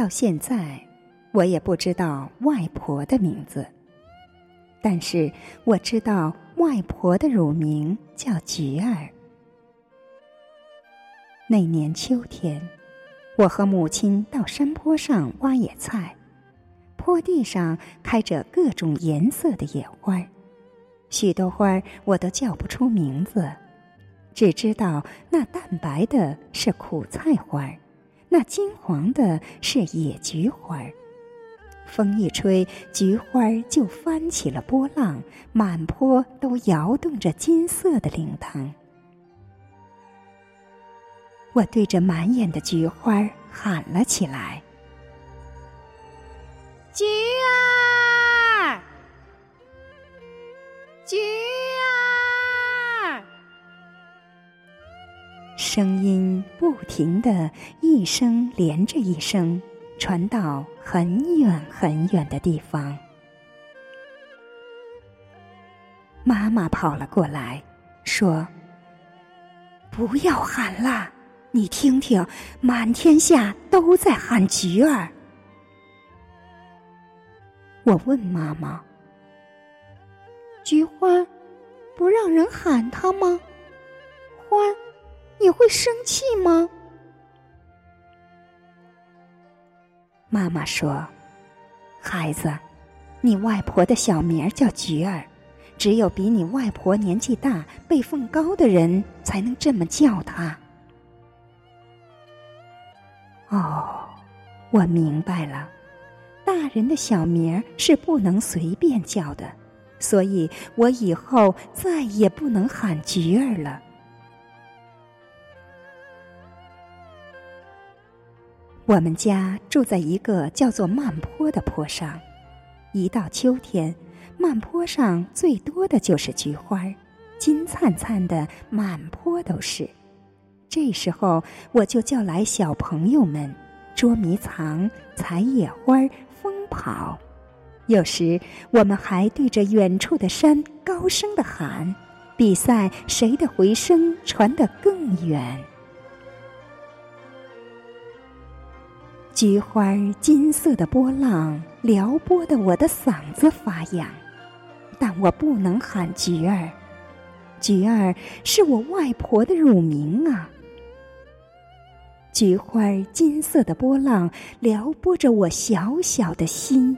到现在，我也不知道外婆的名字，但是我知道外婆的乳名叫菊儿。那年秋天，我和母亲到山坡上挖野菜，坡地上开着各种颜色的野花，许多花我都叫不出名字，只知道那淡白的是苦菜花，那金黄的是野菊花。风一吹，菊花就翻起了波浪，满坡都摇动着金色的铃铛。我对着满眼的菊花喊了起来：“菊儿，菊声音不停的一声连着一声，传到很远很远的地方。妈妈跑了过来，说：“不要喊了。”你听听，满天下都在喊菊儿。我问妈妈：“菊花不让人喊它吗？花也会生气吗？”妈妈说：“孩子，你外婆的小名叫菊儿，只有比你外婆年纪大、辈分高的人才能这么叫她。”哦，我明白了，大人的小名是不能随便叫的，所以我以后再也不能喊菊儿了。我们家住在一个叫做慢坡的坡上，一到秋天，慢坡上最多的就是菊花，金灿灿的，满坡都是。这时候，我就叫来小朋友们捉迷藏、采野花、疯跑。有时，我们还对着远处的山高声的喊，比赛谁的回声传得更远。菊花金色的波浪撩拨的我的嗓子发痒，但我不能喊菊儿。菊儿是我外婆的乳名啊。菊花金色的波浪撩拨着我小小的心，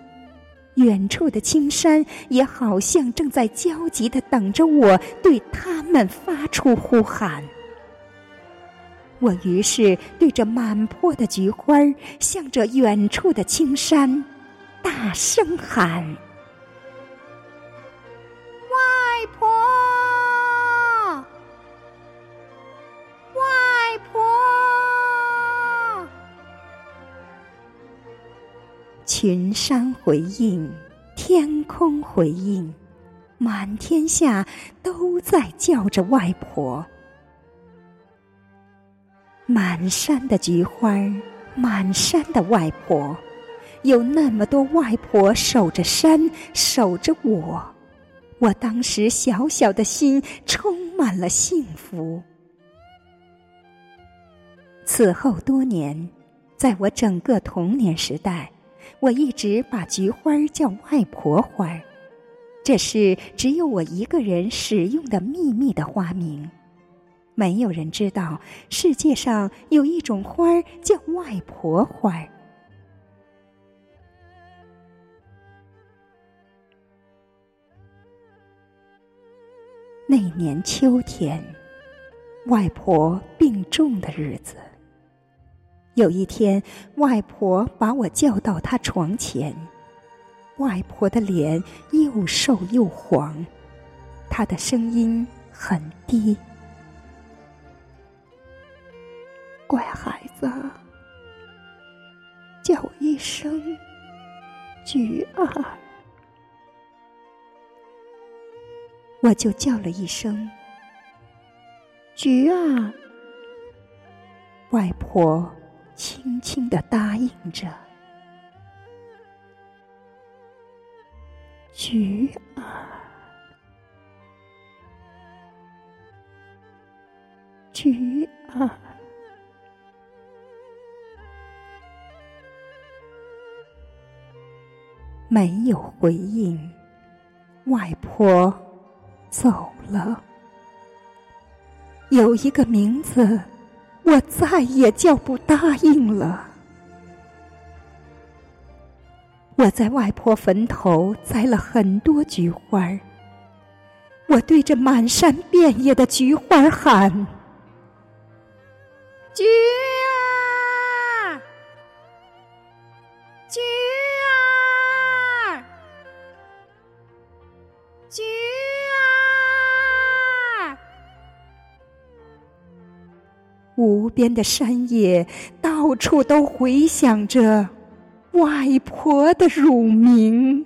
远处的青山也好像正在焦急的等着我对他们发出呼喊。我于是对着满坡的菊花，向着远处的青山，大声喊：“外婆！”群山回应，天空回应，满天下都在叫着外婆。满山的菊花，满山的外婆，有那么多外婆守着山，守着我。我当时小小的心充满了幸福。此后多年，在我整个童年时代。我一直把菊花叫外婆花，这是只有我一个人使用的秘密的花名，没有人知道世界上有一种花叫外婆花儿。那年秋天，外婆病重的日子。有一天，外婆把我叫到她床前。外婆的脸又瘦又黄，她的声音很低：“乖孩子，叫我一声菊儿。”我就叫了一声菊儿。外婆。轻轻的答应着，菊儿，菊儿。没有回应。外婆走了。有一个名字，我再也叫不答应了。我在外婆坟头栽了很多菊花儿，我对着满山遍野的菊花喊：“菊儿，菊无边的山野，到处都回响着外婆的乳名。